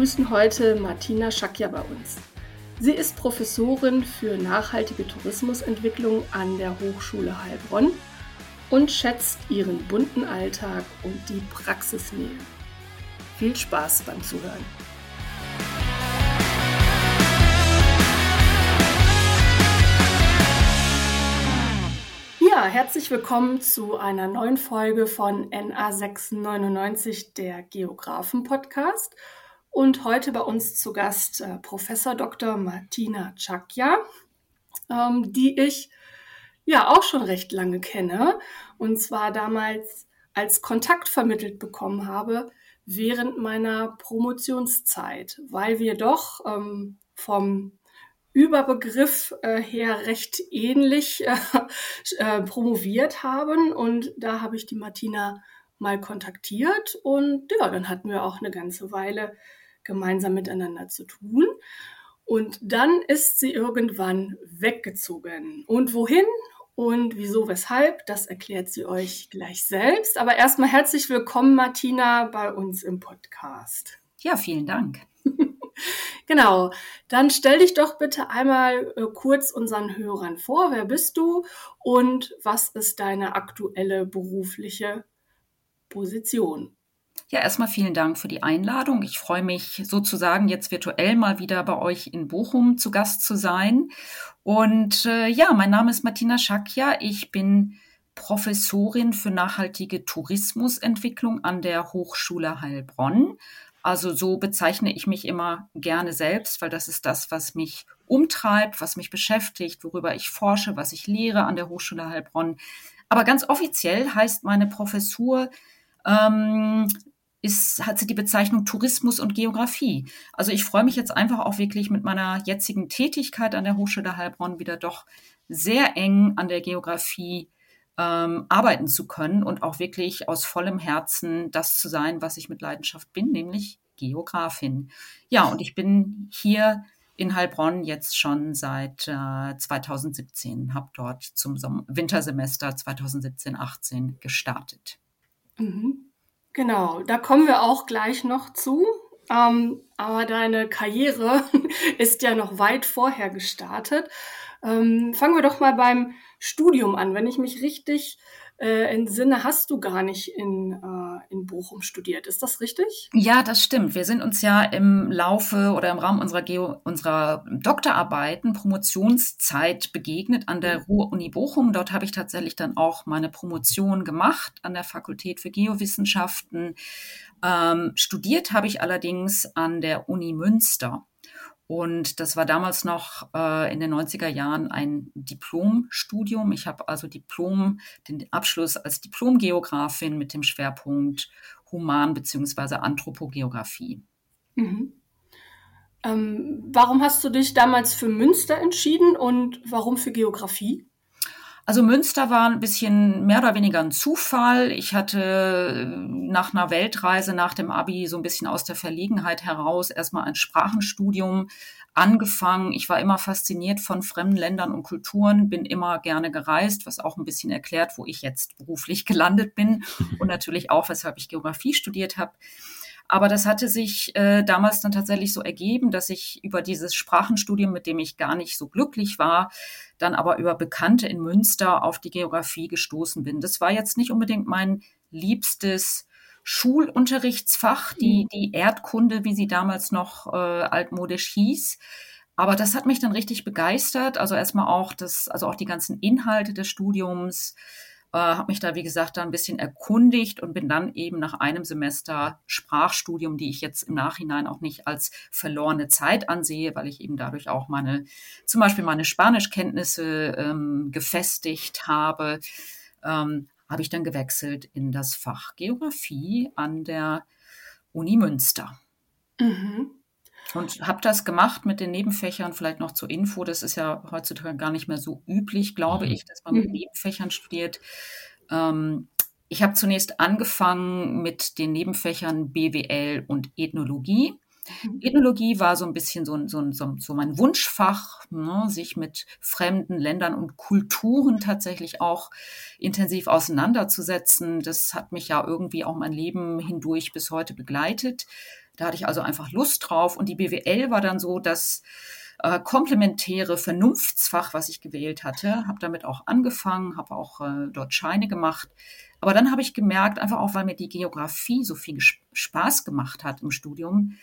Wir begrüßen heute Martina Schakja bei uns. Sie ist Professorin für nachhaltige Tourismusentwicklung an der Hochschule Heilbronn und schätzt ihren bunten Alltag und die Praxisnähe. Viel Spaß beim Zuhören. Ja, herzlich willkommen zu einer neuen Folge von NA699, der Geografen-Podcast. Und heute bei uns zu Gast äh, Professor Dr. Martina Chakja, ähm, die ich ja auch schon recht lange kenne. Und zwar damals als Kontakt vermittelt bekommen habe während meiner Promotionszeit, weil wir doch ähm, vom Überbegriff äh, her recht ähnlich äh, äh, promoviert haben. Und da habe ich die Martina mal kontaktiert und ja, dann hatten wir auch eine ganze Weile gemeinsam miteinander zu tun. Und dann ist sie irgendwann weggezogen. Und wohin und wieso, weshalb, das erklärt sie euch gleich selbst. Aber erstmal herzlich willkommen, Martina, bei uns im Podcast. Ja, vielen Dank. genau, dann stell dich doch bitte einmal äh, kurz unseren Hörern vor. Wer bist du und was ist deine aktuelle berufliche Position? Ja, erstmal vielen Dank für die Einladung. Ich freue mich sozusagen jetzt virtuell mal wieder bei euch in Bochum zu Gast zu sein. Und äh, ja, mein Name ist Martina Schakja. Ich bin Professorin für nachhaltige Tourismusentwicklung an der Hochschule Heilbronn. Also so bezeichne ich mich immer gerne selbst, weil das ist das, was mich umtreibt, was mich beschäftigt, worüber ich forsche, was ich lehre an der Hochschule Heilbronn. Aber ganz offiziell heißt meine Professur ähm, ist, hat sie die Bezeichnung Tourismus und Geografie. Also ich freue mich jetzt einfach auch wirklich mit meiner jetzigen Tätigkeit an der Hochschule Heilbronn wieder doch sehr eng an der Geografie ähm, arbeiten zu können und auch wirklich aus vollem Herzen das zu sein, was ich mit Leidenschaft bin, nämlich Geografin. Ja, und ich bin hier in Heilbronn jetzt schon seit äh, 2017, habe dort zum Wintersemester 2017-18 gestartet. Mhm. Genau, da kommen wir auch gleich noch zu. Ähm, aber deine Karriere ist ja noch weit vorher gestartet. Ähm, fangen wir doch mal beim Studium an. Wenn ich mich richtig äh, entsinne, hast du gar nicht in, äh, in Bochum studiert. Ist das richtig? Ja, das stimmt. Wir sind uns ja im Laufe oder im Rahmen unserer, Geo unserer Doktorarbeiten, Promotionszeit begegnet an der Ruhr-Uni Bochum. Dort habe ich tatsächlich dann auch meine Promotion gemacht an der Fakultät für Geowissenschaften. Ähm, studiert habe ich allerdings an der Uni Münster. Und das war damals noch äh, in den 90er Jahren ein Diplomstudium. Ich habe also Diplom, den Abschluss als Diplomgeografin mit dem Schwerpunkt Human- bzw. Anthropogeografie. Mhm. Ähm, warum hast du dich damals für Münster entschieden und warum für Geografie? Also Münster war ein bisschen mehr oder weniger ein Zufall. Ich hatte nach einer Weltreise nach dem Abi so ein bisschen aus der Verlegenheit heraus erstmal ein Sprachenstudium angefangen. Ich war immer fasziniert von fremden Ländern und Kulturen, bin immer gerne gereist, was auch ein bisschen erklärt, wo ich jetzt beruflich gelandet bin und natürlich auch, weshalb ich Geografie studiert habe. Aber das hatte sich äh, damals dann tatsächlich so ergeben, dass ich über dieses Sprachenstudium, mit dem ich gar nicht so glücklich war, dann aber über Bekannte in Münster auf die Geografie gestoßen bin. Das war jetzt nicht unbedingt mein liebstes Schulunterrichtsfach, die, mhm. die Erdkunde, wie sie damals noch äh, altmodisch hieß. Aber das hat mich dann richtig begeistert. Also erstmal auch das, also auch die ganzen Inhalte des Studiums, äh, habe mich da, wie gesagt, da ein bisschen erkundigt und bin dann eben nach einem Semester Sprachstudium, die ich jetzt im Nachhinein auch nicht als verlorene Zeit ansehe, weil ich eben dadurch auch meine, zum Beispiel meine Spanischkenntnisse ähm, gefestigt habe, ähm, habe ich dann gewechselt in das Fach Geografie an der Uni Münster. Mhm. Und habe das gemacht mit den Nebenfächern, vielleicht noch zur Info. Das ist ja heutzutage gar nicht mehr so üblich, glaube mhm. ich, dass man mit mhm. Nebenfächern studiert. Ähm, ich habe zunächst angefangen mit den Nebenfächern BWL und Ethnologie. Mhm. Ethnologie war so ein bisschen so, so, so, so mein Wunschfach, ne, sich mit fremden Ländern und Kulturen tatsächlich auch intensiv auseinanderzusetzen. Das hat mich ja irgendwie auch mein Leben hindurch bis heute begleitet. Da hatte ich also einfach Lust drauf. Und die BWL war dann so das äh, komplementäre Vernunftsfach, was ich gewählt hatte. Habe damit auch angefangen, habe auch äh, dort Scheine gemacht. Aber dann habe ich gemerkt, einfach auch, weil mir die Geografie so viel Spaß gemacht hat im Studium,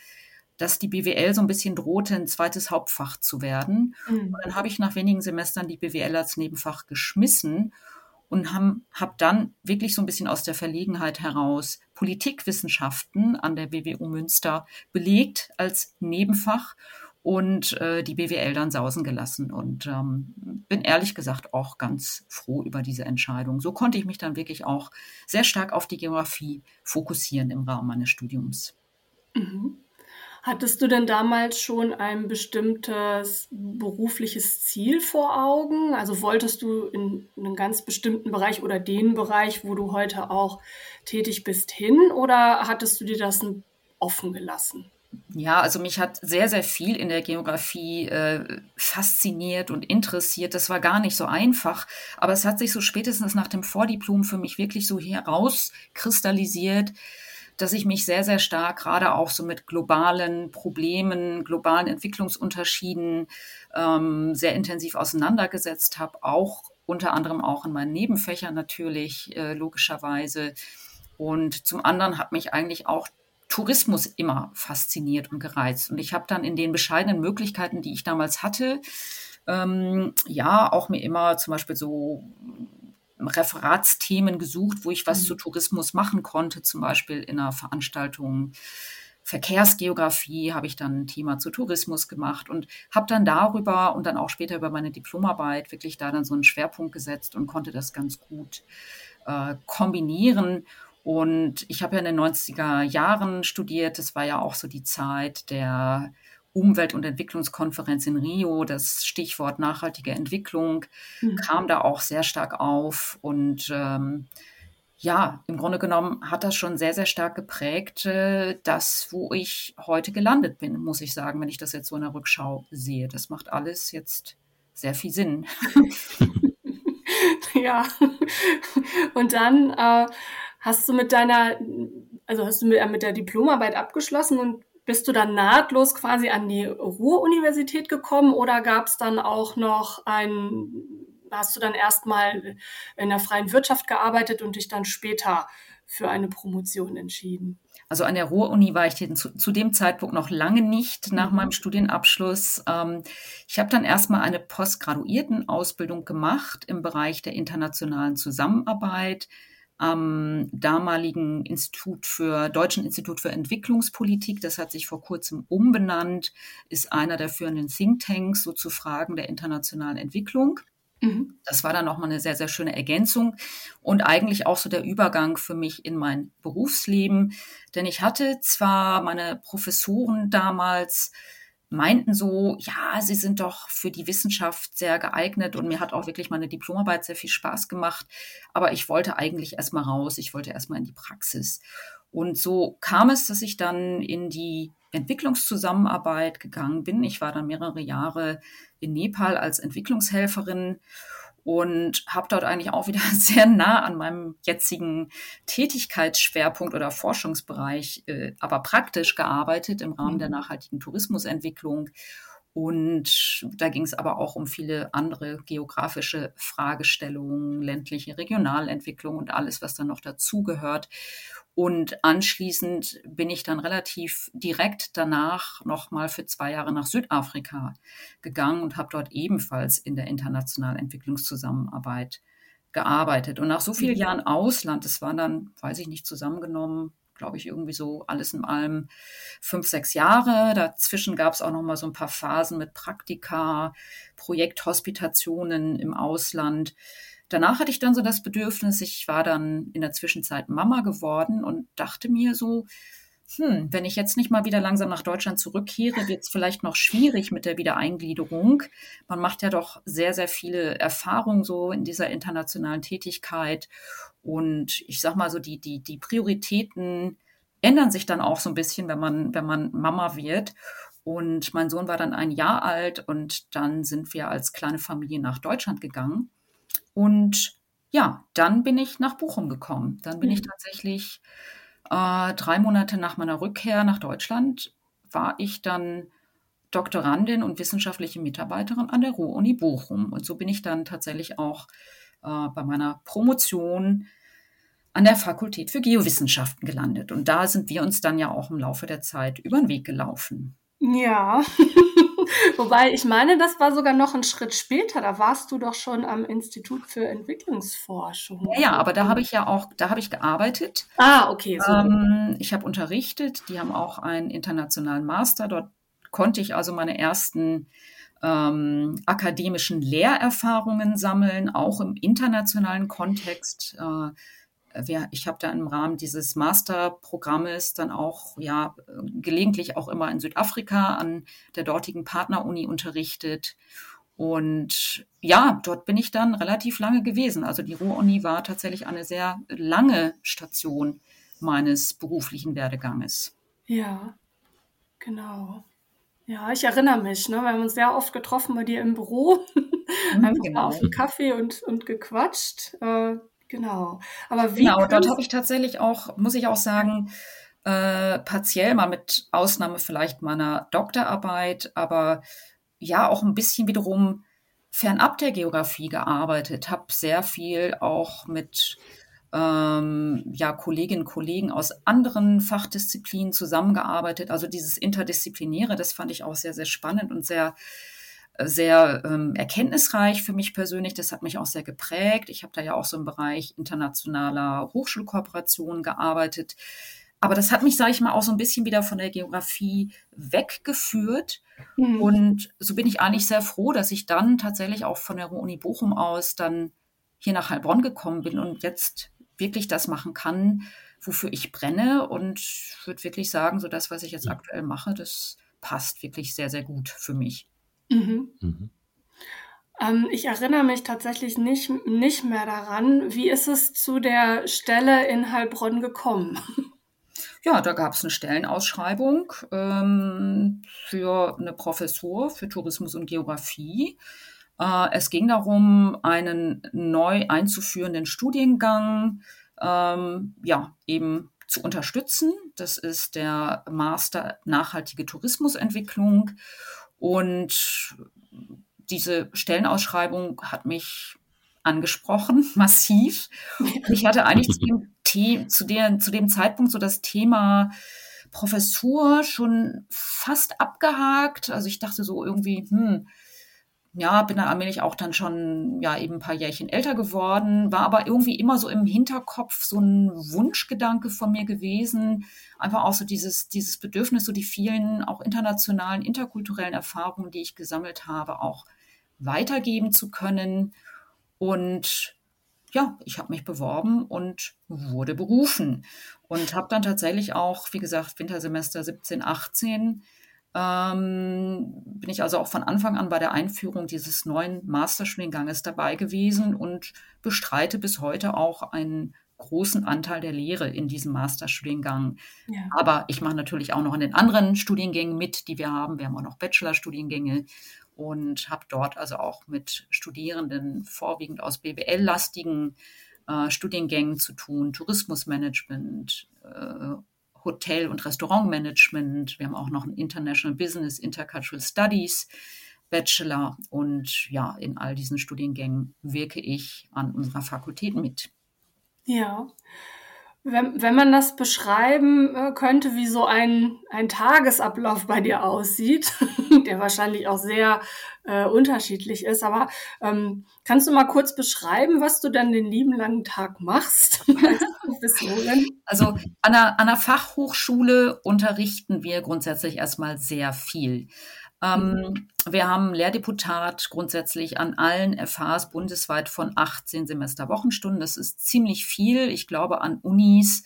dass die BWL so ein bisschen drohte, ein zweites Hauptfach zu werden. Mhm. Und dann habe ich nach wenigen Semestern die BWL als Nebenfach geschmissen und habe hab dann wirklich so ein bisschen aus der Verlegenheit heraus Politikwissenschaften an der WWU Münster belegt als Nebenfach und äh, die BWL dann sausen gelassen und ähm, bin ehrlich gesagt auch ganz froh über diese Entscheidung. So konnte ich mich dann wirklich auch sehr stark auf die Geografie fokussieren im Rahmen meines Studiums. Mhm. Hattest du denn damals schon ein bestimmtes berufliches Ziel vor Augen? Also wolltest du in einen ganz bestimmten Bereich oder den Bereich, wo du heute auch tätig bist, hin oder hattest du dir das offen gelassen? Ja, also mich hat sehr, sehr viel in der Geografie äh, fasziniert und interessiert. Das war gar nicht so einfach, aber es hat sich so spätestens nach dem Vordiplom für mich wirklich so herauskristallisiert, dass ich mich sehr, sehr stark gerade auch so mit globalen Problemen, globalen Entwicklungsunterschieden ähm, sehr intensiv auseinandergesetzt habe, auch unter anderem auch in meinen Nebenfächern natürlich, äh, logischerweise. Und zum anderen hat mich eigentlich auch Tourismus immer fasziniert und gereizt. Und ich habe dann in den bescheidenen Möglichkeiten, die ich damals hatte, ähm, ja, auch mir immer zum Beispiel so Referatsthemen gesucht, wo ich was mhm. zu Tourismus machen konnte, zum Beispiel in einer Veranstaltung Verkehrsgeografie habe ich dann ein Thema zu Tourismus gemacht und habe dann darüber und dann auch später über meine Diplomarbeit wirklich da dann so einen Schwerpunkt gesetzt und konnte das ganz gut äh, kombinieren. Und ich habe ja in den 90er Jahren studiert. Das war ja auch so die Zeit der Umwelt- und Entwicklungskonferenz in Rio, das Stichwort nachhaltige Entwicklung, mhm. kam da auch sehr stark auf. Und ähm, ja, im Grunde genommen hat das schon sehr, sehr stark geprägt, äh, das, wo ich heute gelandet bin, muss ich sagen, wenn ich das jetzt so in der Rückschau sehe. Das macht alles jetzt sehr viel Sinn. ja, und dann äh, hast du mit deiner, also hast du mit, mit der Diplomarbeit abgeschlossen und bist du dann nahtlos quasi an die Ruhr-Universität gekommen oder gab es dann auch noch ein, hast du dann erstmal in der freien Wirtschaft gearbeitet und dich dann später für eine Promotion entschieden? Also an der Ruhr-Uni war ich zu, zu, dem Zeitpunkt noch lange nicht nach mhm. meinem Studienabschluss. Ähm, ich habe dann erstmal eine Postgraduiertenausbildung gemacht im Bereich der internationalen Zusammenarbeit am damaligen Institut für Deutschen Institut für Entwicklungspolitik. Das hat sich vor kurzem umbenannt, ist einer der führenden Thinktanks so zu Fragen der internationalen Entwicklung. Mhm. Das war dann nochmal eine sehr, sehr schöne Ergänzung und eigentlich auch so der Übergang für mich in mein Berufsleben. Denn ich hatte zwar meine Professoren damals meinten so, ja, sie sind doch für die Wissenschaft sehr geeignet und mir hat auch wirklich meine Diplomarbeit sehr viel Spaß gemacht. Aber ich wollte eigentlich erstmal raus, ich wollte erstmal in die Praxis. Und so kam es, dass ich dann in die Entwicklungszusammenarbeit gegangen bin. Ich war dann mehrere Jahre in Nepal als Entwicklungshelferin und habe dort eigentlich auch wieder sehr nah an meinem jetzigen Tätigkeitsschwerpunkt oder Forschungsbereich, äh, aber praktisch gearbeitet im Rahmen der mhm. nachhaltigen Tourismusentwicklung. Und da ging es aber auch um viele andere geografische Fragestellungen, ländliche Regionalentwicklung und alles, was dann noch dazugehört. Und anschließend bin ich dann relativ direkt danach nochmal für zwei Jahre nach Südafrika gegangen und habe dort ebenfalls in der internationalen Entwicklungszusammenarbeit gearbeitet. Und nach so vielen mhm. Jahren Ausland, das waren dann, weiß ich nicht, zusammengenommen, glaube ich, irgendwie so alles in allem fünf, sechs Jahre. Dazwischen gab es auch noch mal so ein paar Phasen mit Praktika, Projekthospitationen im Ausland. Danach hatte ich dann so das Bedürfnis, ich war dann in der Zwischenzeit Mama geworden und dachte mir so, hm, wenn ich jetzt nicht mal wieder langsam nach Deutschland zurückkehre, wird es vielleicht noch schwierig mit der Wiedereingliederung. Man macht ja doch sehr, sehr viele Erfahrungen so in dieser internationalen Tätigkeit. Und ich sag mal so, die, die, die Prioritäten ändern sich dann auch so ein bisschen, wenn man, wenn man Mama wird. Und mein Sohn war dann ein Jahr alt und dann sind wir als kleine Familie nach Deutschland gegangen. Und ja, dann bin ich nach Bochum gekommen. Dann bin mhm. ich tatsächlich Äh, drei Monate nach meiner Rückkehr nach Deutschland war ich dann Doktorandin und wissenschaftliche Mitarbeiterin an der Ruhr-Uni Bochum. Und so bin ich dann tatsächlich auch äh, bei meiner Promotion an der Fakultät für Geowissenschaften gelandet. Und da sind wir uns dann ja auch im Laufe der Zeit über den Weg gelaufen. Ja, wobei ich meine, das war sogar noch ein Schritt später. Da warst du doch schon am Institut für Entwicklungsforschung. Ja, ja aber da habe ich ja auch, da habe ich gearbeitet. Ah, okay. So. Ähm, ich habe unterrichtet. Die haben auch einen internationalen Master. Dort konnte ich also meine ersten ähm, akademischen Lehrerfahrungen sammeln, auch im internationalen Kontext. Äh, wir, ich habe da im Rahmen dieses Masterprogrammes dann auch ja gelegentlich auch immer in Südafrika an der dortigen Partneruni unterrichtet. Und ja, dort bin ich dann relativ lange gewesen. Also die Ruhr-Uni war tatsächlich eine sehr lange Station meines beruflichen Werdeganges. Ja, genau. Ja, ich erinnere mich, ne? Wir haben uns sehr oft getroffen bei dir im Büro. Mhm, Einfach genau. auf einen Kaffee und, und gequatscht. Äh, genau. Aber wie. Genau, dort habe ich tatsächlich auch, muss ich auch sagen, äh, partiell mal mit Ausnahme vielleicht meiner Doktorarbeit, aber ja auch ein bisschen wiederum fernab der Geografie gearbeitet, habe sehr viel auch mit ähm, ja, Kolleginnen und Kollegen aus anderen Fachdisziplinen zusammengearbeitet. Also dieses Interdisziplinäre, das fand ich auch sehr, sehr spannend und sehr, sehr ähm, erkenntnisreich für mich persönlich. Das hat mich auch sehr geprägt. Ich habe da ja auch so im Bereich internationaler Hochschulkooperation gearbeitet. Aber das hat mich, sage ich mal, auch so ein bisschen wieder von der Geografie weggeführt. Mhm. Und so bin ich eigentlich sehr froh, dass ich dann tatsächlich auch von der Uni Bochum aus dann hier nach Heilbronn gekommen bin und jetzt wirklich das machen kann, wofür ich brenne und würde wirklich sagen, so das, was ich jetzt aktuell mache, das passt wirklich sehr, sehr gut für mich. Mhm. Mhm. Ähm, ich erinnere mich tatsächlich nicht, nicht mehr daran. Wie ist es zu der Stelle in Heilbronn gekommen? Ja, da gab es eine Stellenausschreibung ähm, für eine Professur für Tourismus und Geografie. Äh, es ging darum, einen neu einzuführenden Studiengang ähm, ja, eben zu unterstützen. Das ist der Master Nachhaltige Tourismusentwicklung. Und diese Stellenausschreibung hat mich angesprochen, massiv. Und ich hatte eigentlich zu dem, zu, der, zu dem Zeitpunkt so das Thema Professur schon fast abgehakt. Also ich dachte so irgendwie, hm, ja, bin dann allmählich auch dann schon, ja, eben ein paar Jährchen älter geworden, war aber irgendwie immer so im Hinterkopf so ein Wunschgedanke von mir gewesen. Einfach auch so dieses, dieses Bedürfnis, so die vielen auch internationalen, interkulturellen Erfahrungen, die ich gesammelt habe, auch weitergeben zu können. Und ja, ich habe mich beworben und wurde berufen und habe dann tatsächlich auch, wie gesagt, Wintersemester 17, 18 ähm, bin ich also auch von Anfang an bei der Einführung dieses neuen Masterstudienganges dabei gewesen und bestreite bis heute auch einen großen Anteil der Lehre in diesem Masterstudiengang. Ja. Aber ich mache natürlich auch noch in den anderen Studiengängen mit, die wir haben. Wir haben auch noch Bachelorstudiengänge und habe dort also auch mit Studierenden vorwiegend aus BWL-lastigen äh, Studiengängen zu tun, Tourismusmanagement, äh, Hotel- und Restaurantmanagement. Wir haben auch noch ein International Business, Intercultural Studies Bachelor. Und ja, in all diesen Studiengängen wirke ich an unserer Fakultät mit. Ja. Wenn, wenn man das beschreiben äh, könnte, wie so ein, ein Tagesablauf bei dir aussieht, der wahrscheinlich auch sehr äh, unterschiedlich ist, aber ähm, kannst du mal kurz beschreiben, was du dann den lieben langen Tag machst? Also an der, an der Fachhochschule unterrichten wir grundsätzlich erstmal sehr viel. Ähm, mhm. Wir haben Lehrdeputat grundsätzlich an allen FHs bundesweit von 18 Semesterwochenstunden. Das ist ziemlich viel. Ich glaube, an Unis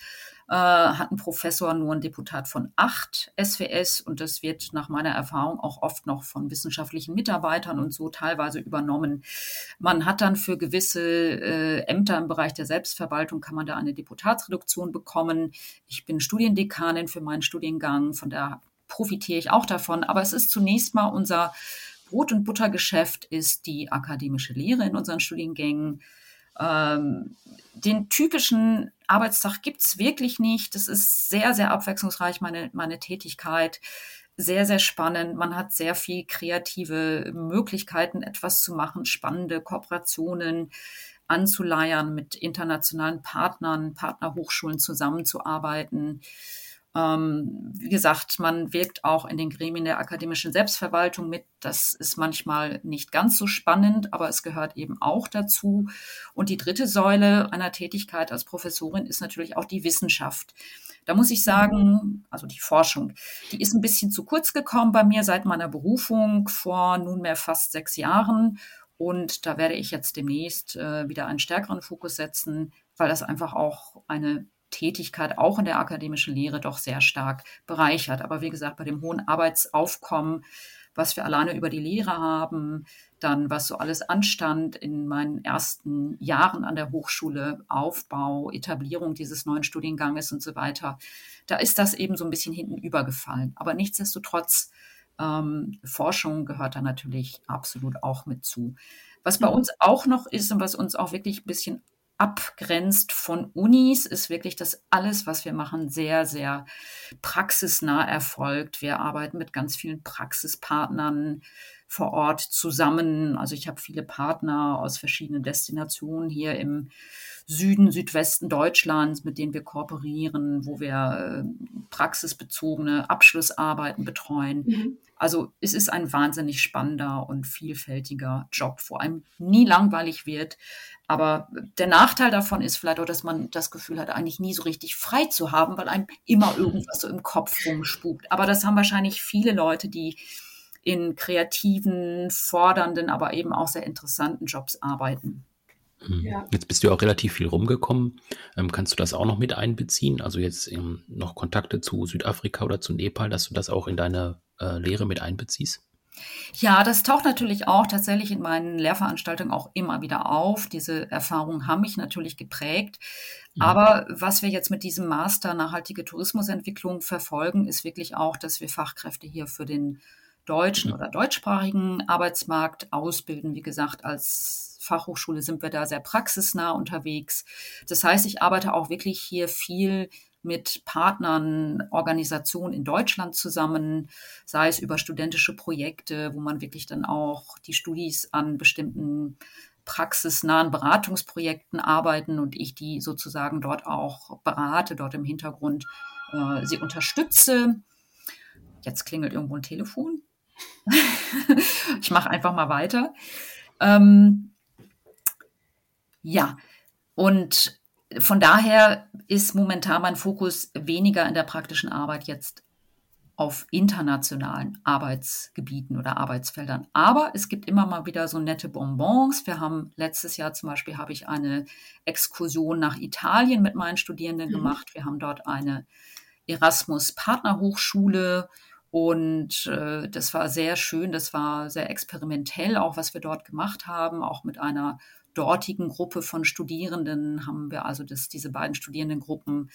äh, hat ein Professor nur ein Deputat von acht SWS und das wird nach meiner Erfahrung auch oft noch von wissenschaftlichen Mitarbeitern und so teilweise übernommen. Man hat dann für gewisse äh, Ämter im Bereich der Selbstverwaltung kann man da eine Deputatsreduktion bekommen. Ich bin Studiendekanin für meinen Studiengang, von der profitiere ich auch davon. Aber es ist zunächst mal unser Brot- und Buttergeschäft ist die akademische Lehre in unseren Studiengängen. Ähm, den typischen Arbeitstag gibt's wirklich nicht. Das ist sehr, sehr abwechslungsreich, meine, meine Tätigkeit. Sehr, sehr spannend. Man hat sehr viel kreative Möglichkeiten, etwas zu machen, spannende Kooperationen anzuleiern, mit internationalen Partnern, Partnerhochschulen zusammenzuarbeiten. Ähm, wie gesagt, man wirkt auch in den Gremien der akademischen Selbstverwaltung mit. Das ist manchmal nicht ganz so spannend, aber es gehört eben auch dazu. Und die dritte Säule einer Tätigkeit als Professorin ist natürlich auch die Wissenschaft. Da muss ich sagen, also die Forschung, die ist ein bisschen zu kurz gekommen bei mir seit meiner Berufung vor nunmehr fast sechs Jahren. Und da werde ich jetzt demnächst äh, wieder einen stärkeren Fokus setzen, weil das einfach auch eine Tätigkeit auch in der akademischen Lehre doch sehr stark bereichert. Aber wie gesagt, bei dem hohen Arbeitsaufkommen, was wir alleine über die Lehre haben, dann was so alles anstand in meinen ersten Jahren an der Hochschule, Aufbau, Etablierung dieses neuen Studienganges und so weiter, da ist das eben so ein bisschen hinten übergefallen. Aber nichtsdestotrotz, ähm, Forschung gehört da natürlich absolut auch mit zu. Was bei mhm. uns auch noch ist und was uns auch wirklich ein bisschen abgrenzt von Unis, ist wirklich, dass alles, was wir machen, sehr, sehr praxisnah erfolgt. Wir arbeiten mit ganz vielen Praxispartnern vor Ort zusammen. Also ich habe viele Partner aus verschiedenen Destinationen hier im Süden, Südwesten Deutschlands, mit denen wir kooperieren, wo wir äh, praxisbezogene Abschlussarbeiten betreuen. Mhm. Also es ist ein wahnsinnig spannender und vielfältiger Job, vor allem nie langweilig wird. Aber der Nachteil davon ist vielleicht auch, dass man das Gefühl hat, eigentlich nie so richtig frei zu haben, weil einem immer irgendwas so im Kopf rumspukt. Aber das haben wahrscheinlich viele Leute, die in kreativen, fordernden, aber eben auch sehr interessanten Jobs arbeiten. Mhm. Ja. Jetzt bist du auch relativ viel rumgekommen. Ähm, kannst du das auch noch mit einbeziehen? Also jetzt ähm, noch Kontakte zu Südafrika oder zu Nepal, dass du das auch in deine äh, Lehre mit einbeziehst? Ja, das taucht natürlich auch tatsächlich in meinen Lehrveranstaltungen auch immer wieder auf. Diese Erfahrungen haben mich natürlich geprägt. Mhm. Aber was wir jetzt mit diesem Master nachhaltige Tourismusentwicklung verfolgen, ist wirklich auch, dass wir Fachkräfte hier für den deutschen mhm. oder deutschsprachigen Arbeitsmarkt ausbilden. Wie gesagt, als Fachhochschule sind wir da sehr praxisnah unterwegs. Das heißt, ich arbeite auch wirklich hier viel mit Partnern, Organisationen in Deutschland zusammen, sei es über studentische Projekte, wo man wirklich dann auch die Studis an bestimmten praxisnahen Beratungsprojekten arbeiten und ich die sozusagen dort auch berate, dort im Hintergrund äh, sie unterstütze. Jetzt klingelt irgendwo ein Telefon. ich mache einfach mal weiter. Ähm, ja, und von daher ist momentan mein Fokus weniger in der praktischen Arbeit jetzt auf internationalen Arbeitsgebieten oder Arbeitsfeldern. Aber es gibt immer mal wieder so nette Bonbons. Wir haben letztes Jahr zum Beispiel habe ich eine Exkursion nach Italien mit meinen Studierenden mhm. gemacht. Wir haben dort eine Erasmus Partnerhochschule und äh, das war sehr schön, das war sehr experimentell, auch was wir dort gemacht haben, auch mit einer dortigen Gruppe von Studierenden haben wir also das, diese beiden Studierendengruppen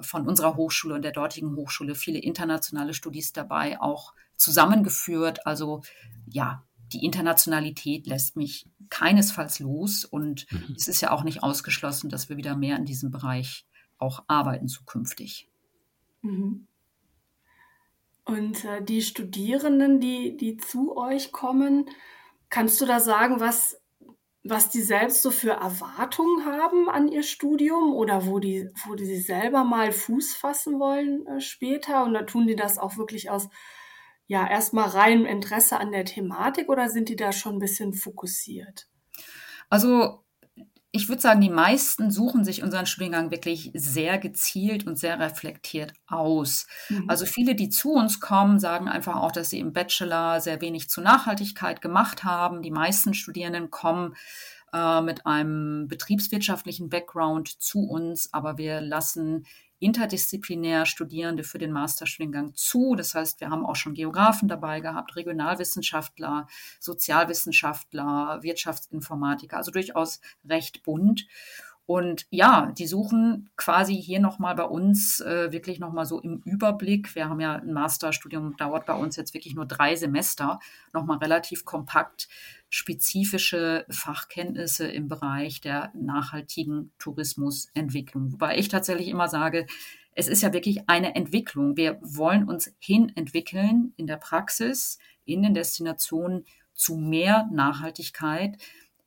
von unserer Hochschule und der dortigen Hochschule viele internationale Studis dabei auch zusammengeführt. Also ja, die Internationalität lässt mich keinesfalls los und mhm. es ist ja auch nicht ausgeschlossen, dass wir wieder mehr in diesem Bereich auch arbeiten zukünftig. Mhm. Und äh, die Studierenden, die, die zu euch kommen, kannst du da sagen, was, was die selbst so für Erwartungen haben an ihr Studium oder wo die, wo die selber mal Fuß fassen wollen äh, später? Und da tun die das auch wirklich aus, ja, erstmal rein Interesse an der Thematik oder sind die da schon ein bisschen fokussiert? Also ich würde sagen, die meisten suchen sich unseren Studiengang wirklich sehr gezielt und sehr reflektiert aus. Mhm. Also viele, die zu uns kommen, sagen einfach auch, dass sie im Bachelor sehr wenig zu Nachhaltigkeit gemacht haben. Die meisten Studierenden kommen äh, mit einem betriebswirtschaftlichen Background zu uns, aber wir lassen interdisziplinär Studierende für den Masterstudiengang zu. Das heißt, wir haben auch schon Geografen dabei gehabt, Regionalwissenschaftler, Sozialwissenschaftler, Wirtschaftsinformatiker, also durchaus recht bunt. Und ja, die suchen quasi hier nochmal bei uns äh, wirklich nochmal so im Überblick. Wir haben ja ein Masterstudium, dauert bei uns jetzt wirklich nur drei Semester, nochmal relativ kompakt spezifische Fachkenntnisse im Bereich der nachhaltigen Tourismusentwicklung. Wobei ich tatsächlich immer sage, es ist ja wirklich eine Entwicklung. Wir wollen uns hin entwickeln in der Praxis, in den Destinationen zu mehr Nachhaltigkeit.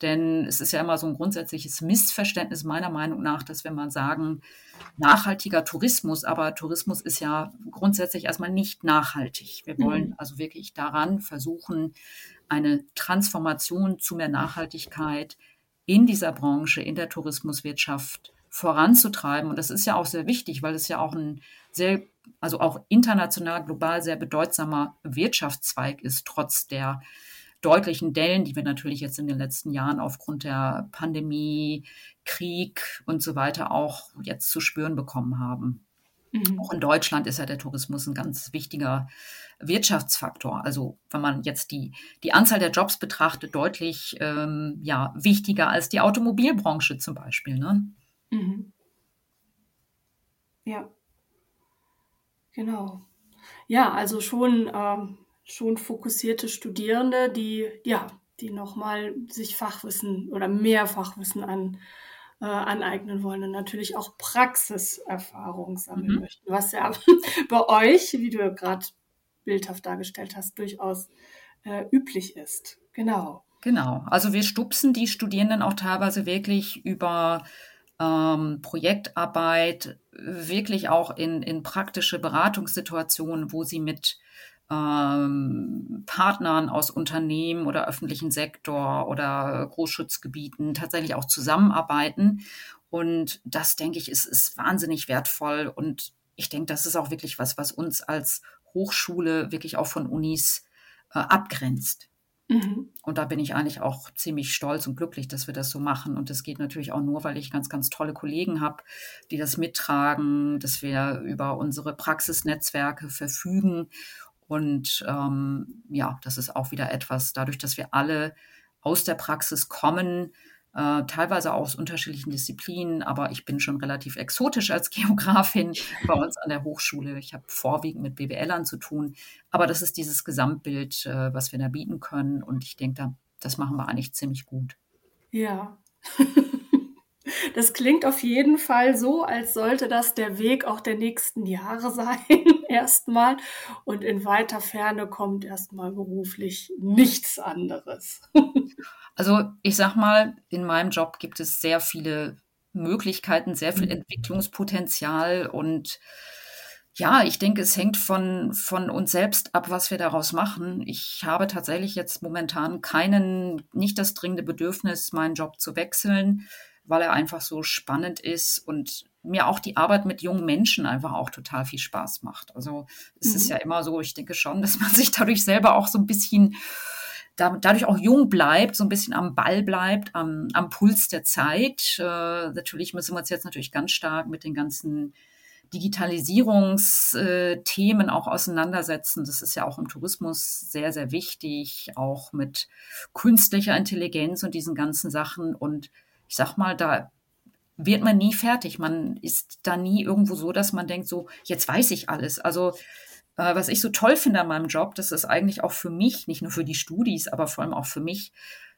Denn es ist ja immer so ein grundsätzliches Missverständnis meiner Meinung nach, dass wenn man sagen, nachhaltiger Tourismus, aber Tourismus ist ja grundsätzlich erstmal nicht nachhaltig. Wir wollen mhm. also wirklich daran versuchen, eine Transformation zu mehr Nachhaltigkeit in dieser Branche, in der Tourismuswirtschaft voranzutreiben. Und das ist ja auch sehr wichtig, weil es ja auch ein sehr, also auch international, global sehr bedeutsamer Wirtschaftszweig ist, trotz der deutlichen Dellen, die wir natürlich jetzt in den letzten Jahren aufgrund der Pandemie, Krieg und so weiter auch jetzt zu spüren bekommen haben. Mhm. Auch in Deutschland ist ja der Tourismus ein ganz wichtiger Wirtschaftsfaktor. Also wenn man jetzt die, die Anzahl der Jobs betrachtet, deutlich ähm, ja, wichtiger als die Automobilbranche zum Beispiel. Ne? Mhm. Ja, genau. Ja, also schon ähm, schon fokussierte Studierende, die ja, die nochmal sich Fachwissen oder mehr Fachwissen an, äh, aneignen wollen und natürlich auch Praxiserfahrung sammeln mhm. möchten, was ja bei euch, wie du gerade bildhaft dargestellt hast, durchaus äh, üblich ist. Genau. Genau. Also wir stupsen die Studierenden auch teilweise wirklich über ähm, Projektarbeit, wirklich auch in, in praktische Beratungssituationen, wo sie mit ähm, Partnern aus Unternehmen oder öffentlichen Sektor oder Großschutzgebieten tatsächlich auch zusammenarbeiten. Und das, denke ich, ist, ist wahnsinnig wertvoll. Und ich denke, das ist auch wirklich was, was uns als Hochschule wirklich auch von Unis äh, abgrenzt. Mhm. Und da bin ich eigentlich auch ziemlich stolz und glücklich, dass wir das so machen. Und das geht natürlich auch nur, weil ich ganz, ganz tolle Kollegen habe, die das mittragen, dass wir über unsere Praxisnetzwerke verfügen und ähm, ja, das ist auch wieder etwas, dadurch, dass wir alle aus der Praxis kommen, äh, teilweise aus unterschiedlichen Disziplinen, aber ich bin schon relativ exotisch als Geografin bei uns an der Hochschule. Ich habe vorwiegend mit BWLern zu tun, aber das ist dieses Gesamtbild, äh, was wir da bieten können und ich denke, da, das machen wir eigentlich ziemlich gut. Ja. Das klingt auf jeden Fall so, als sollte das der Weg auch der nächsten Jahre sein, erstmal. Und in weiter Ferne kommt erstmal beruflich nichts anderes. Also ich sag mal, in meinem Job gibt es sehr viele Möglichkeiten, sehr viel mhm. Entwicklungspotenzial und ja, ich denke, es hängt von, von uns selbst ab, was wir daraus machen. Ich habe tatsächlich jetzt momentan keinen, nicht das dringende Bedürfnis, meinen Job zu wechseln weil er einfach so spannend ist und mir auch die Arbeit mit jungen Menschen einfach auch total viel Spaß macht. Also es mhm. ist ja immer so, ich denke schon, dass man sich dadurch selber auch so ein bisschen dadurch auch jung bleibt, so ein bisschen am Ball bleibt, am, am Puls der Zeit. Äh, natürlich müssen wir uns jetzt natürlich ganz stark mit den ganzen Digitalisierungsthemen auch auseinandersetzen. Das ist ja auch im Tourismus sehr, sehr wichtig, auch mit künstlicher Intelligenz und diesen ganzen Sachen. Und ich sag mal, da wird man nie fertig. Man ist da nie irgendwo so, dass man denkt, so, jetzt weiß ich alles. Also, äh, was ich so toll finde an meinem Job, das ist eigentlich auch für mich, nicht nur für die Studis, aber vor allem auch für mich,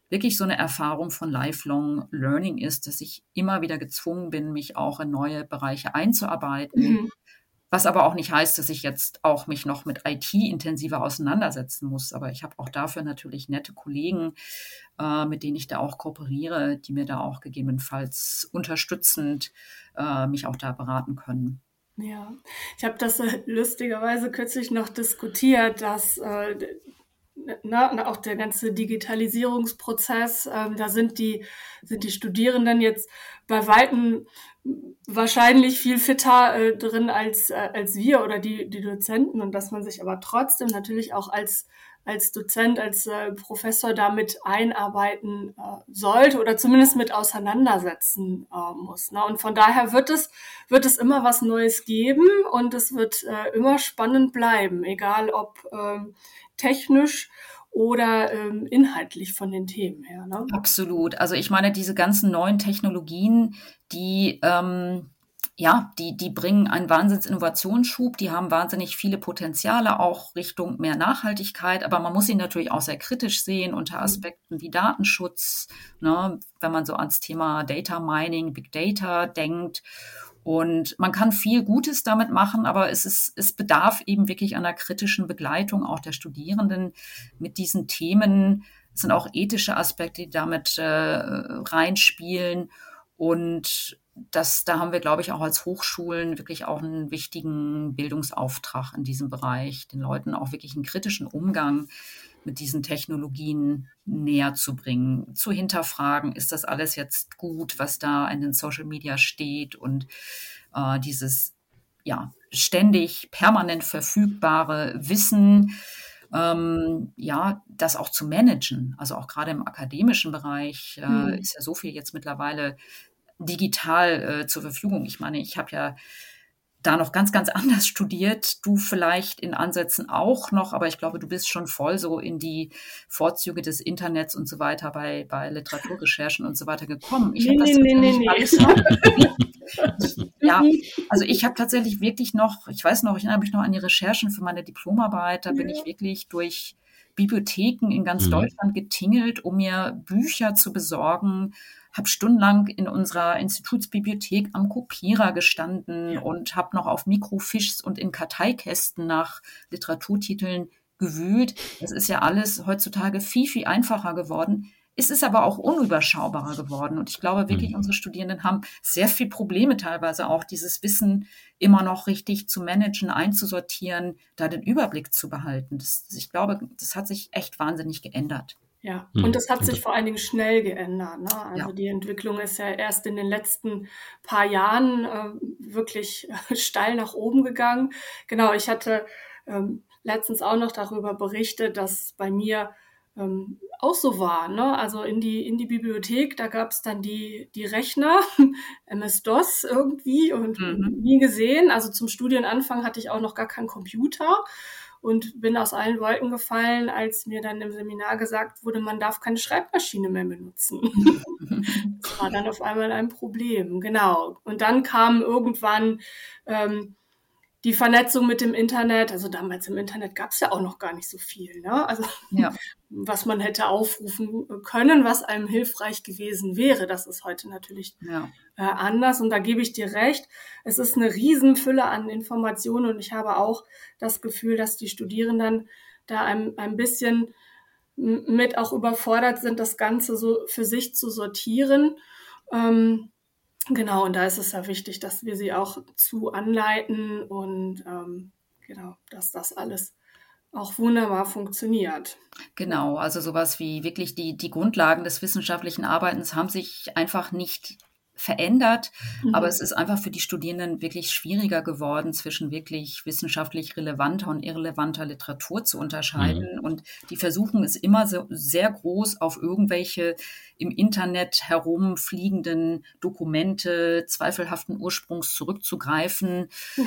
wirklich so eine Erfahrung von Lifelong Learning ist, dass ich immer wieder gezwungen bin, mich auch in neue Bereiche einzuarbeiten, mhm. Was aber auch nicht heißt, dass ich jetzt auch mich noch mit IT intensiver auseinandersetzen muss. Aber ich habe auch dafür natürlich nette Kollegen, äh, mit denen ich da auch kooperiere, die mir da auch gegebenenfalls unterstützend äh, mich auch da beraten können. Ja, ich habe das äh, lustigerweise kürzlich noch diskutiert, dass äh, na, auch der ganze Digitalisierungsprozess, ähm, da sind die, sind die Studierenden jetzt bei Weitem wahrscheinlich viel fitter äh, drin als, äh, als wir oder die, die Dozenten. Und dass man sich aber trotzdem natürlich auch als, als Dozent, als äh, Professor damit einarbeiten äh, sollte oder zumindest mit auseinandersetzen äh, muss. Ne? Und von daher wird es, wird es immer was Neues geben und es wird äh, immer spannend bleiben, egal ob äh, technisch oder ähm, inhaltlich von den Themen her. Ne? Absolut. Also ich meine, diese ganzen neuen Technologien, die ähm, ja, die, die bringen einen Wahnsinns-Innovationsschub, die haben wahnsinnig viele Potenziale auch Richtung mehr Nachhaltigkeit, aber man muss sie natürlich auch sehr kritisch sehen unter mhm. Aspekten wie Datenschutz, ne, wenn man so ans Thema Data Mining, Big Data denkt. Und man kann viel Gutes damit machen, aber es, ist, es bedarf eben wirklich einer kritischen Begleitung auch der Studierenden mit diesen Themen. Es sind auch ethische Aspekte, die damit äh, reinspielen. Und das, da haben wir, glaube ich, auch als Hochschulen wirklich auch einen wichtigen Bildungsauftrag in diesem Bereich, den Leuten auch wirklich einen kritischen Umgang mit diesen Technologien näher zu bringen, zu hinterfragen, ist das alles jetzt gut, was da in den Social Media steht und äh, dieses ja ständig permanent verfügbare Wissen, ähm, ja, das auch zu managen. Also auch gerade im akademischen Bereich äh, mhm. ist ja so viel jetzt mittlerweile digital äh, zur Verfügung. Ich meine, ich habe ja da noch ganz, ganz anders studiert. Du vielleicht in Ansätzen auch noch, aber ich glaube, du bist schon voll so in die Vorzüge des Internets und so weiter bei, bei Literaturrecherchen und so weiter gekommen. Ich nee, nee, nee, nee, alles noch. ja, also ich habe tatsächlich wirklich noch, ich weiß noch, ich erinnere mich noch an die Recherchen für meine Diplomarbeit, da ja. bin ich wirklich durch Bibliotheken in ganz mhm. Deutschland getingelt, um mir Bücher zu besorgen, habe stundenlang in unserer Institutsbibliothek am Kopierer gestanden ja. und habe noch auf Mikrofischs und in Karteikästen nach Literaturtiteln gewühlt. Das ist ja alles heutzutage viel, viel einfacher geworden. Es ist aber auch unüberschaubarer geworden. Und ich glaube wirklich, mhm. unsere Studierenden haben sehr viel Probleme teilweise auch, dieses Wissen immer noch richtig zu managen, einzusortieren, da den Überblick zu behalten. Das, ich glaube, das hat sich echt wahnsinnig geändert. Ja, hm. und das hat sich vor allen Dingen schnell geändert. Ne? Also ja. die Entwicklung ist ja erst in den letzten paar Jahren äh, wirklich steil nach oben gegangen. Genau, ich hatte ähm, letztens auch noch darüber berichtet, dass bei mir ähm, auch so war. Ne? Also in die, in die Bibliothek, da gab es dann die, die Rechner, MS-DOS irgendwie und mhm. nie gesehen. Also zum Studienanfang hatte ich auch noch gar keinen Computer und bin aus allen Wolken gefallen, als mir dann im Seminar gesagt wurde, man darf keine Schreibmaschine mehr benutzen. das war dann auf einmal ein Problem, genau. Und dann kam irgendwann ähm, die Vernetzung mit dem Internet, also damals im Internet gab es ja auch noch gar nicht so viel, ne? Also ja. was man hätte aufrufen können, was einem hilfreich gewesen wäre, das ist heute natürlich ja. äh, anders. Und da gebe ich dir recht. Es ist eine Riesenfülle an Informationen und ich habe auch das Gefühl, dass die Studierenden da ein, ein bisschen mit auch überfordert sind, das Ganze so für sich zu sortieren. Ähm, Genau, und da ist es ja wichtig, dass wir sie auch zu anleiten und ähm, genau, dass das alles auch wunderbar funktioniert. Genau, also sowas wie wirklich die, die Grundlagen des wissenschaftlichen Arbeitens haben sich einfach nicht verändert, mhm. aber es ist einfach für die Studierenden wirklich schwieriger geworden, zwischen wirklich wissenschaftlich relevanter und irrelevanter Literatur zu unterscheiden. Mhm. Und die Versuchung ist immer so sehr groß, auf irgendwelche im Internet herumfliegenden Dokumente zweifelhaften Ursprungs zurückzugreifen, ja.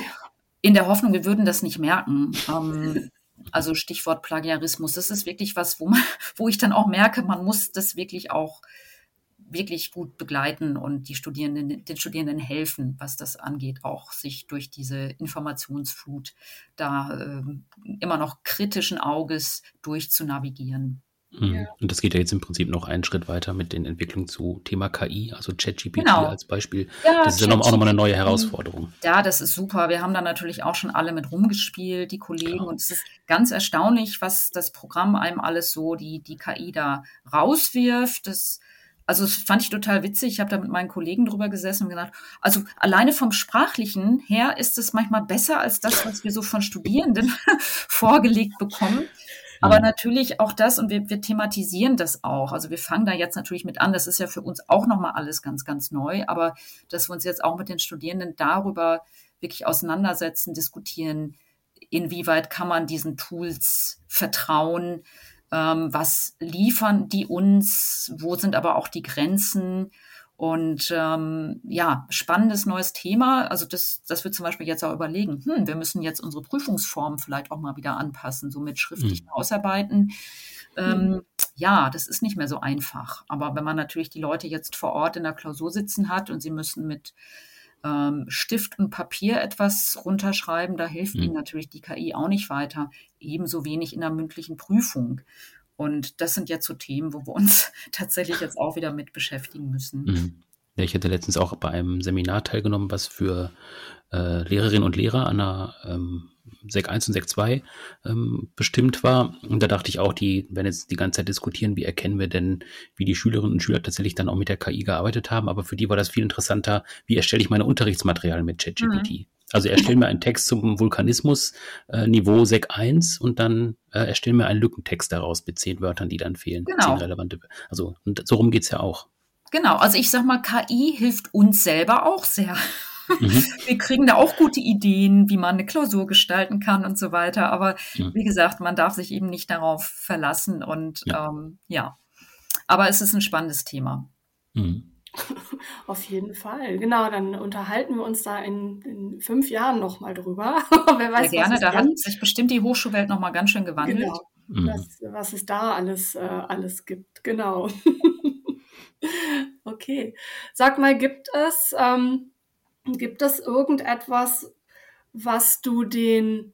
in der Hoffnung, wir würden das nicht merken. Ähm, also Stichwort Plagiarismus, das ist wirklich was, wo man, wo ich dann auch merke, man muss das wirklich auch wirklich gut begleiten und die Studierenden, den Studierenden helfen, was das angeht, auch sich durch diese Informationsflut da äh, immer noch kritischen Auges durchzunavigieren. Ja. Und das geht ja jetzt im Prinzip noch einen Schritt weiter mit den Entwicklungen zu Thema KI, also ChatGPT genau. als Beispiel. Ja, das ist ja noch, auch nochmal eine neue Herausforderung. Ja, das ist super. Wir haben da natürlich auch schon alle mit rumgespielt, die Kollegen. Genau. Und es ist ganz erstaunlich, was das Programm einem alles so, die, die KI da rauswirft. Das also das fand ich total witzig. Ich habe da mit meinen Kollegen drüber gesessen und gedacht, also alleine vom Sprachlichen her ist es manchmal besser als das, was wir so von Studierenden vorgelegt bekommen. Aber mhm. natürlich auch das, und wir, wir thematisieren das auch. Also wir fangen da jetzt natürlich mit an. Das ist ja für uns auch nochmal alles ganz, ganz neu. Aber dass wir uns jetzt auch mit den Studierenden darüber wirklich auseinandersetzen, diskutieren, inwieweit kann man diesen Tools vertrauen, ähm, was liefern die uns, wo sind aber auch die Grenzen Und ähm, ja, spannendes neues Thema. Also das, das wird zum Beispiel jetzt auch überlegen, hm, wir müssen jetzt unsere Prüfungsform vielleicht auch mal wieder anpassen, so mit schriftlichen mhm. Ausarbeiten. Ähm, mhm. Ja, das ist nicht mehr so einfach. Aber wenn man natürlich die Leute jetzt vor Ort in der Klausur sitzen hat und sie müssen mit ähm, Stift und Papier etwas runterschreiben, da hilft mhm. ihnen natürlich die KI auch nicht weiter. Ebenso wenig in der mündlichen Prüfung. Und das sind jetzt so Themen, wo wir uns tatsächlich jetzt auch wieder mit beschäftigen müssen. Mhm. Ja, ich hatte letztens auch bei einem Seminar teilgenommen, was für äh, Lehrerinnen und Lehrer an der ähm, Sek 1 und Sek 2 ähm, bestimmt war. Und da dachte ich auch, die werden jetzt die ganze Zeit diskutieren, wie erkennen wir denn, wie die Schülerinnen und Schüler tatsächlich dann auch mit der KI gearbeitet haben. Aber für die war das viel interessanter, wie erstelle ich meine Unterrichtsmaterialien mit ChatGPT. Mhm. Also erstellen mir einen Text zum Vulkanismus äh, Niveau Sek 1 und dann äh, erstellen mir einen Lückentext daraus mit zehn Wörtern, die dann fehlen. Genau. Zehn relevante. Also und so rum geht's ja auch. Genau, also ich sag mal, KI hilft uns selber auch sehr. Mhm. Wir kriegen da auch gute Ideen, wie man eine Klausur gestalten kann und so weiter. Aber mhm. wie gesagt, man darf sich eben nicht darauf verlassen und ja. Ähm, ja. Aber es ist ein spannendes Thema. Mhm. Auf jeden Fall. Genau, dann unterhalten wir uns da in, in fünf Jahren nochmal drüber. Wer weiß, ja, gerne, da hat sich bestimmt die Hochschulwelt nochmal ganz schön gewandelt. Genau, mhm. was, was, es da alles, äh, alles gibt. Genau. okay. Sag mal, gibt es, ähm, gibt es irgendetwas, was du den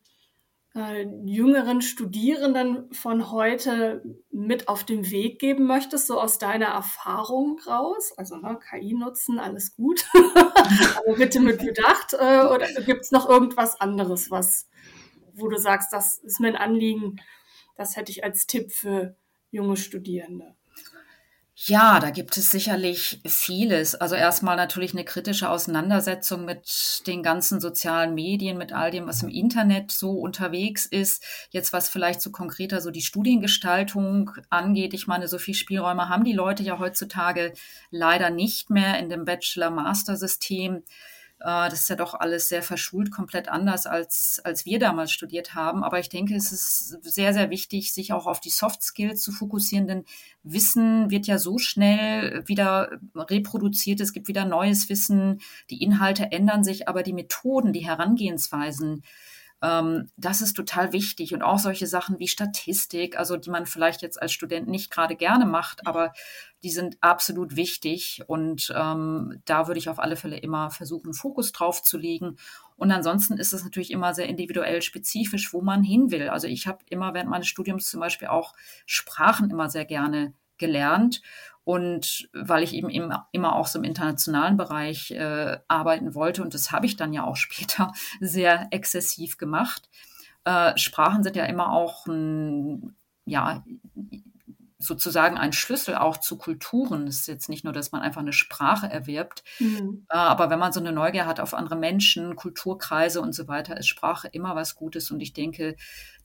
äh, jüngeren Studierenden von heute mit auf den Weg geben möchtest, so aus deiner Erfahrung raus? Also ne, KI nutzen, alles gut, aber bitte mit Bedacht. Äh, oder gibt es noch irgendwas anderes, was, wo du sagst, das ist mir ein Anliegen, das hätte ich als Tipp für junge Studierende? Ja, da gibt es sicherlich vieles. Also erstmal natürlich eine kritische Auseinandersetzung mit den ganzen sozialen Medien, mit all dem, was im Internet so unterwegs ist. Jetzt was vielleicht so konkreter so die Studiengestaltung angeht. Ich meine, so viel Spielräume haben die Leute ja heutzutage leider nicht mehr in dem Bachelor-Master-System. Äh, das ist ja doch alles sehr verschult, komplett anders als, als wir damals studiert haben. Aber ich denke, es ist sehr, sehr wichtig, sich auch auf die Soft Skills zu fokussieren, denn Wissen wird ja so schnell wieder reproduziert. Es gibt wieder neues Wissen. Die Inhalte ändern sich, aber die Methoden, die Herangehensweisen, ähm, das ist total wichtig. Und auch solche Sachen wie Statistik, also die man vielleicht jetzt als Student nicht gerade gerne macht, aber die sind absolut wichtig. Und ähm, da würde ich auf alle Fälle immer versuchen, Fokus drauf zu legen. Und ansonsten ist es natürlich immer sehr individuell spezifisch, wo man hin will. Also ich habe immer während meines Studiums zum Beispiel auch Sprachen immer sehr gerne gelernt. Und weil ich eben immer auch so im internationalen Bereich äh, arbeiten wollte, und das habe ich dann ja auch später sehr exzessiv gemacht. Äh, Sprachen sind ja immer auch ein, ja, sozusagen ein Schlüssel auch zu Kulturen. Es ist jetzt nicht nur, dass man einfach eine Sprache erwirbt, mhm. Äh, aber wenn man so eine Neugier hat auf andere Menschen, Kulturkreise und so weiter, ist Sprache immer was Gutes. Und ich denke,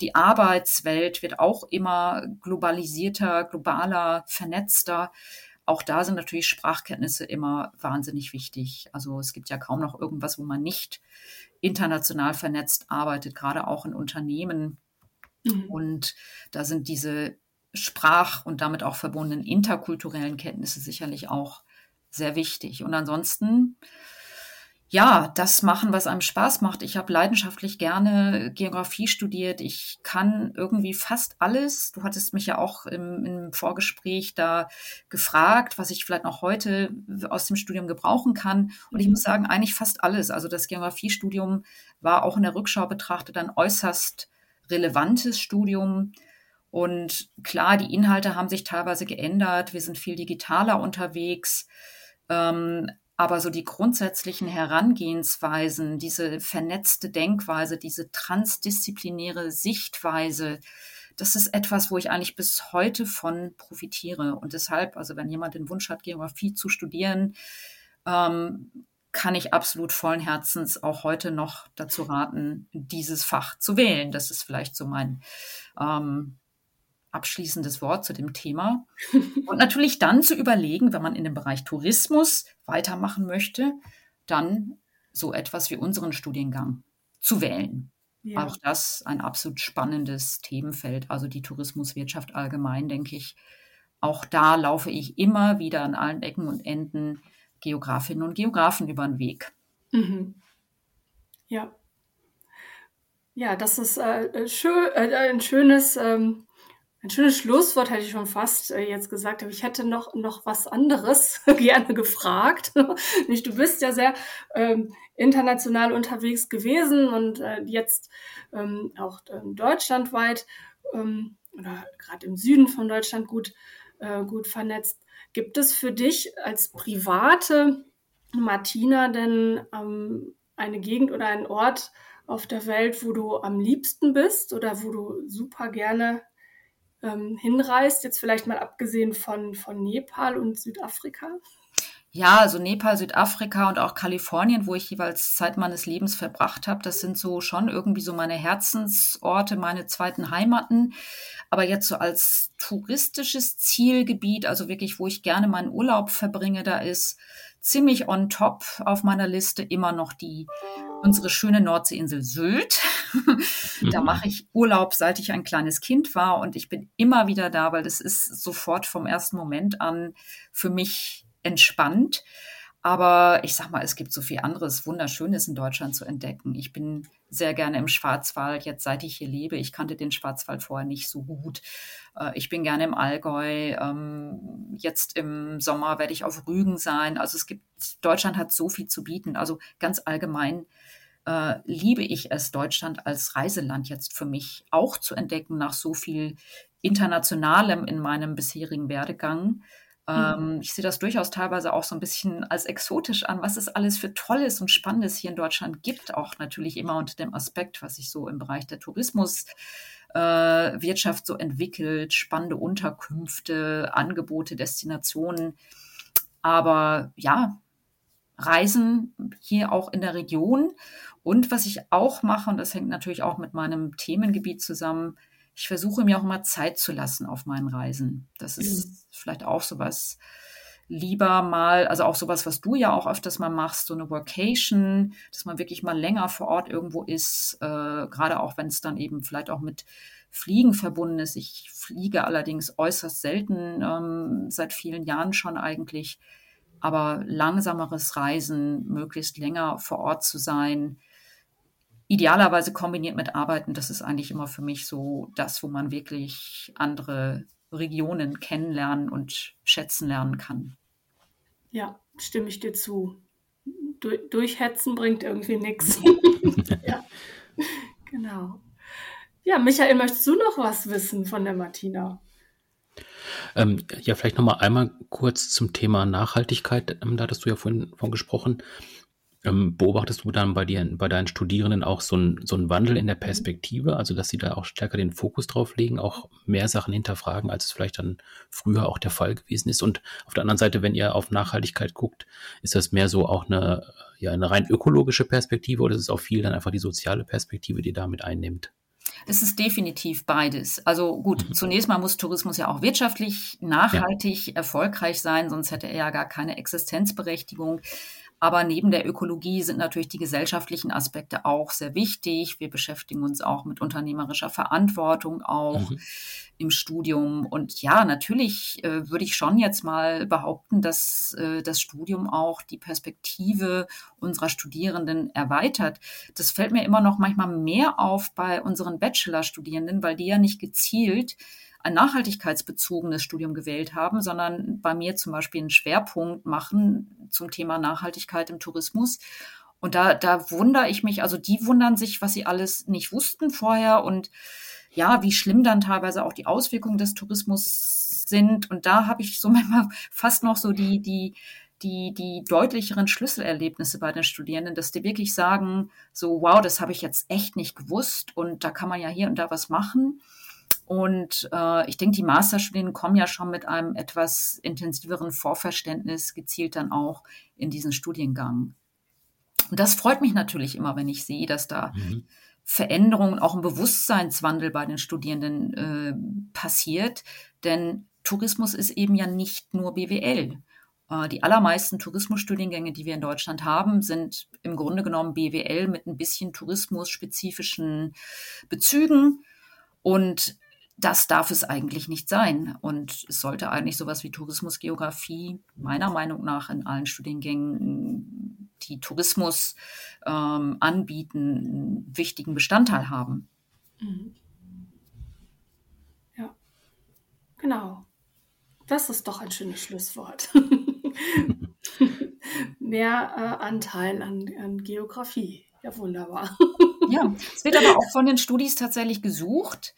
die Arbeitswelt wird auch immer globalisierter, globaler, vernetzter. Auch da sind natürlich Sprachkenntnisse immer wahnsinnig wichtig. Also es gibt ja kaum noch irgendwas, wo man nicht international vernetzt arbeitet, gerade auch in Unternehmen. Mhm. Und da sind diese Sprach- und damit auch verbundenen interkulturellen Kenntnisse sicherlich auch sehr wichtig. Und ansonsten, ja, das machen, was einem Spaß macht. Ich habe leidenschaftlich gerne Geografie studiert. Ich kann irgendwie fast alles. Du hattest mich ja auch im, im Vorgespräch da gefragt, was ich vielleicht noch heute aus dem Studium gebrauchen kann. Und ich mhm. muss sagen, eigentlich fast alles. Also das Geografiestudium war auch in der Rückschau betrachtet ein äußerst relevantes Studium und klar, die Inhalte haben sich teilweise geändert. Wir sind viel digitaler unterwegs. Ähm, aber so die grundsätzlichen Herangehensweisen, diese vernetzte Denkweise, diese transdisziplinäre Sichtweise, das ist etwas, wo ich eigentlich bis heute von profitiere. Und deshalb, also wenn jemand den Wunsch hat, Geografie zu studieren, ähm, kann ich absolut vollen Herzens auch heute noch dazu raten, dieses Fach zu wählen. Das ist vielleicht so mein ähm, abschließendes Wort zu dem Thema. Und natürlich dann zu überlegen, wenn man in dem Bereich Tourismus weitermachen möchte, dann so etwas wie unseren Studiengang zu wählen. Ja. Auch das ein absolut spannendes Themenfeld, also die Tourismuswirtschaft allgemein, denke ich. Auch da laufe ich immer wieder an allen Ecken und Enden Geografinnen und Geografen über den Weg. Mhm. Ja. Ja, das ist äh, äh schön, äh, ein schönes ähm, ein schönes Schlusswort hätte ich schon fast äh, jetzt gesagt, aber ich hätte noch, noch was anderes gerne gefragt. Nicht, du bist ja sehr ähm, international unterwegs gewesen und äh, jetzt ähm, auch ähm, deutschlandweit ähm, oder gerade im Süden von Deutschland gut, äh, gut vernetzt. Gibt es für dich als private Martina denn ähm, eine Gegend oder einen Ort auf der Welt, wo du am liebsten bist oder wo du super gerne ähm, hinreist, jetzt vielleicht mal abgesehen von, von Nepal und Südafrika? Ja, also Nepal, Südafrika und auch Kalifornien, wo ich jeweils Zeit meines Lebens verbracht habe, das sind so schon irgendwie so meine Herzensorte, meine zweiten Heimaten. Aber jetzt so als touristisches Zielgebiet, also wirklich, wo ich gerne meinen Urlaub verbringe, da ist ziemlich on top auf meiner Liste immer noch die unsere schöne Nordseeinsel Sylt. da mhm. mache ich Urlaub, seit ich ein kleines Kind war und ich bin immer wieder da, weil das ist sofort vom ersten Moment an für mich entspannt. Aber ich sag mal, es gibt so viel anderes Wunderschönes in Deutschland zu entdecken. Ich bin sehr gerne im Schwarzwald, jetzt seit ich hier lebe. Ich kannte den Schwarzwald vorher nicht so gut. Äh, ich bin gerne im Allgäu. Ähm, jetzt im Sommer werde ich auf Rügen sein. Also es gibt, Deutschland hat so viel zu bieten. Also ganz allgemein äh, liebe ich es, Deutschland als Reiseland jetzt für mich auch zu entdecken nach so viel Internationalem in meinem bisherigen Werdegang. Mhm. Ähm, ich sehe das durchaus teilweise auch so ein bisschen als exotisch an, was es alles für Tolles und Spannendes hier in Deutschland gibt, auch natürlich immer unter dem Aspekt, was sich so im Bereich der Tourismuswirtschaft äh, so entwickelt, spannende Unterkünfte, Angebote, Destinationen. Aber ja, Reisen hier auch in der Region. Und was ich auch mache, und das hängt natürlich auch mit meinem Themengebiet zusammen, ich versuche mir auch immer Zeit zu lassen auf meinen Reisen. Das ist mhm. vielleicht auch sowas lieber mal, also auch sowas, was du ja auch öfters mal machst, so eine Workation, dass man wirklich mal länger vor Ort irgendwo ist, äh, gerade auch wenn es dann eben vielleicht auch mit Fliegen verbunden ist. Ich fliege allerdings äußerst selten, ähm, seit vielen Jahren schon eigentlich, aber langsameres Reisen, möglichst länger vor Ort zu sein, idealerweise kombiniert mit Arbeiten, das ist eigentlich immer für mich so das, wo man wirklich andere Regionen kennenlernen und schätzen lernen kann. Ja, stimme ich dir zu. Du durchhetzen bringt irgendwie nichts. ja, genau. Ja, Michael, möchtest du noch was wissen von der Martina? Ähm, ja, vielleicht noch mal einmal kurz zum Thema Nachhaltigkeit. Ähm, da hattest du ja vorhin von gesprochen. Ähm, beobachtest du dann bei dir, bei deinen Studierenden auch so einen so einen Wandel in der Perspektive, also dass sie da auch stärker den Fokus drauf legen, auch mehr Sachen hinterfragen, als es vielleicht dann früher auch der Fall gewesen ist? Und auf der anderen Seite, wenn ihr auf Nachhaltigkeit guckt, ist das mehr so auch eine, ja, eine rein ökologische Perspektive oder ist es auch viel dann einfach die soziale Perspektive, die damit einnimmt? Es ist definitiv beides. Also gut, mhm. zunächst mal muss Tourismus ja auch wirtschaftlich nachhaltig ja. erfolgreich sein, sonst hätte er ja gar keine Existenzberechtigung. Aber neben der Ökologie sind natürlich die gesellschaftlichen Aspekte auch sehr wichtig. Wir beschäftigen uns auch mit unternehmerischer Verantwortung auch mhm. im Studium. Und ja, natürlich äh, würde ich schon jetzt mal behaupten, dass äh, das Studium auch die Perspektive unserer Studierenden erweitert. Das fällt mir immer noch manchmal mehr auf bei unseren Bachelorstudierenden, weil die ja nicht gezielt ein nachhaltigkeitsbezogenes Studium gewählt haben, sondern bei mir zum Beispiel einen Schwerpunkt machen zum Thema Nachhaltigkeit im Tourismus. Und da, da wundere ich mich, also die wundern sich, was sie alles nicht wussten vorher und ja, wie schlimm dann teilweise auch die Auswirkungen des Tourismus sind. Und da habe ich so manchmal fast noch so die, die, die, die deutlicheren Schlüsselerlebnisse bei den Studierenden, dass die wirklich sagen, so, wow, das habe ich jetzt echt nicht gewusst und da kann man ja hier und da was machen. Und äh, ich denke, die Masterstudierenden kommen ja schon mit einem etwas intensiveren Vorverständnis gezielt dann auch in diesen Studiengang. Und das freut mich natürlich immer, wenn ich sehe, dass da mhm. Veränderungen, auch ein Bewusstseinswandel bei den Studierenden äh, passiert. Denn Tourismus ist eben ja nicht nur BWL. Äh, die allermeisten Tourismusstudiengänge, die wir in Deutschland haben, sind im Grunde genommen BWL mit ein bisschen tourismusspezifischen Bezügen. Und das darf es eigentlich nicht sein. Und es sollte eigentlich sowas wie Tourismusgeografie meiner Meinung nach in allen Studiengängen, die Tourismus ähm, anbieten, einen wichtigen Bestandteil haben. Mhm. Ja, genau. Das ist doch ein schönes Schlusswort. Mehr äh, Anteil an, an Geografie. Ja, wunderbar. Ja, es wird aber auch von den Studis tatsächlich gesucht.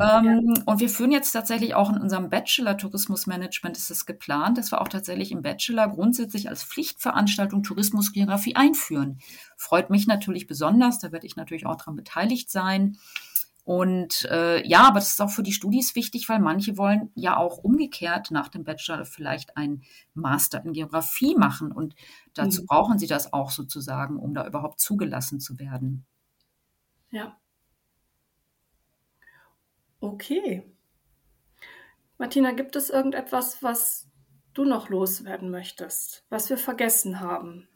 Ähm, ja. Und wir führen jetzt tatsächlich auch in unserem Bachelor Tourismusmanagement ist es geplant, dass wir auch tatsächlich im Bachelor grundsätzlich als Pflichtveranstaltung Tourismusgeografie einführen. Freut mich natürlich besonders, da werde ich natürlich auch daran beteiligt sein. Und äh, ja, aber das ist auch für die Studis wichtig, weil manche wollen ja auch umgekehrt nach dem Bachelor vielleicht ein Master in Geografie machen. Und dazu mhm. brauchen sie das auch sozusagen, um da überhaupt zugelassen zu werden. Ja. Okay. Martina, gibt es irgendetwas, was du noch loswerden möchtest, was wir vergessen haben?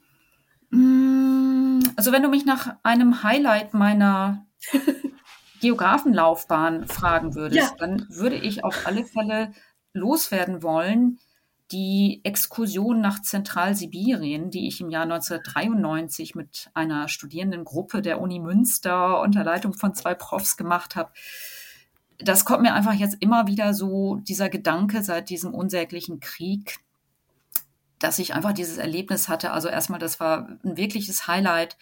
Mm, also wenn du mich nach einem Highlight meiner Geografenlaufbahn fragen würdest, ja. dann würde ich auf alle Fälle loswerden wollen, die Exkursion nach Zentralsibirien, die ich im Jahr 1993 mit einer Studierendengruppe der Uni Münster unter Leitung von zwei Profs gemacht habe. Das kommt mir einfach jetzt immer wieder so, dieser Gedanke seit diesem unsäglichen Krieg, dass ich einfach dieses Erlebnis hatte. Also erstmal, das war ein wirkliches Highlight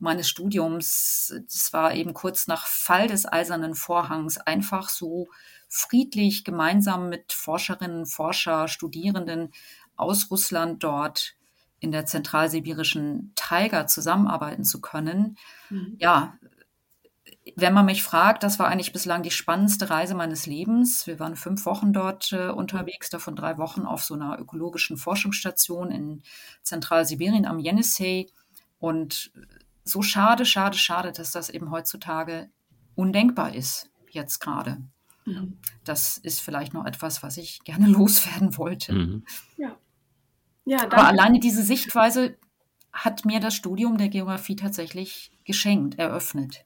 meines Studiums. Das war eben kurz nach Fall des Eisernen Vorhangs einfach so friedlich gemeinsam mit Forscherinnen, Forscher, Studierenden aus Russland dort in der zentralsibirischen Taiga zusammenarbeiten zu können. Mhm. Ja, wenn man mich fragt, das war eigentlich bislang die spannendste Reise meines Lebens. Wir waren fünf Wochen dort äh, unterwegs, davon drei Wochen auf so einer ökologischen Forschungsstation in Zentralsibirien am Yenisei. Und so schade, schade, schade, dass das eben heutzutage undenkbar ist, jetzt gerade. Mhm. Das ist vielleicht noch etwas, was ich gerne loswerden wollte. Mhm. Ja. ja Aber alleine diese Sichtweise hat mir das Studium der Geografie tatsächlich geschenkt, eröffnet.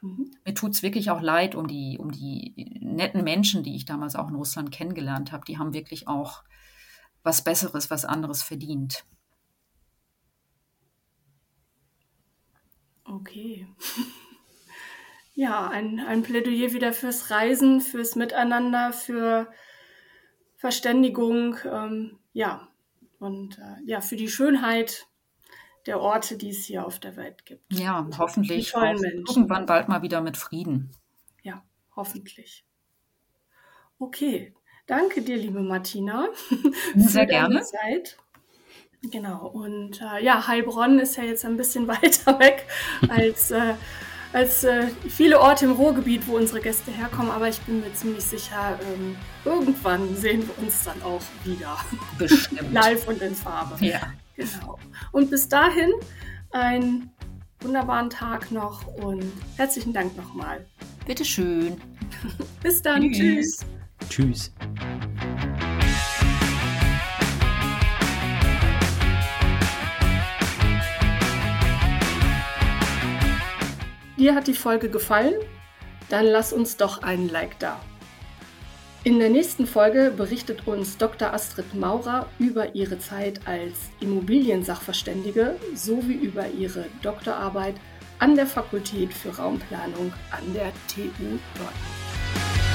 Mhm. Mir tut es wirklich auch leid um die, um die netten Menschen, die ich damals auch in Russland kennengelernt habe. Die haben wirklich auch was Besseres, was anderes verdient. Okay. Ja, ein, ein Plädoyer wieder fürs Reisen, fürs Miteinander, für Verständigung, ähm, ja, und äh, ja, für die Schönheit der Orte, die es hier auf der Welt gibt. Ja, hoffentlich irgendwann bald mal wieder mit Frieden. Ja, hoffentlich. Okay, danke dir, liebe Martina. Sehr gerne. Zeit. Genau, und äh, ja, Heilbronn ist ja jetzt ein bisschen weiter weg als, äh, als äh, viele Orte im Ruhrgebiet, wo unsere Gäste herkommen, aber ich bin mir ziemlich sicher, ähm, irgendwann sehen wir uns dann auch wieder. Bestimmt. Live und in Farbe. Ja. Genau. Und bis dahin einen wunderbaren Tag noch und herzlichen Dank nochmal. Bitteschön. bis dann. Tschüss. Tschüss. Dir hat die Folge gefallen? Dann lass uns doch einen Like da. In der nächsten Folge berichtet uns Dr. Astrid Maurer über ihre Zeit als Immobiliensachverständige sowie über ihre Doktorarbeit an der Fakultät für Raumplanung an der TU Dortmund.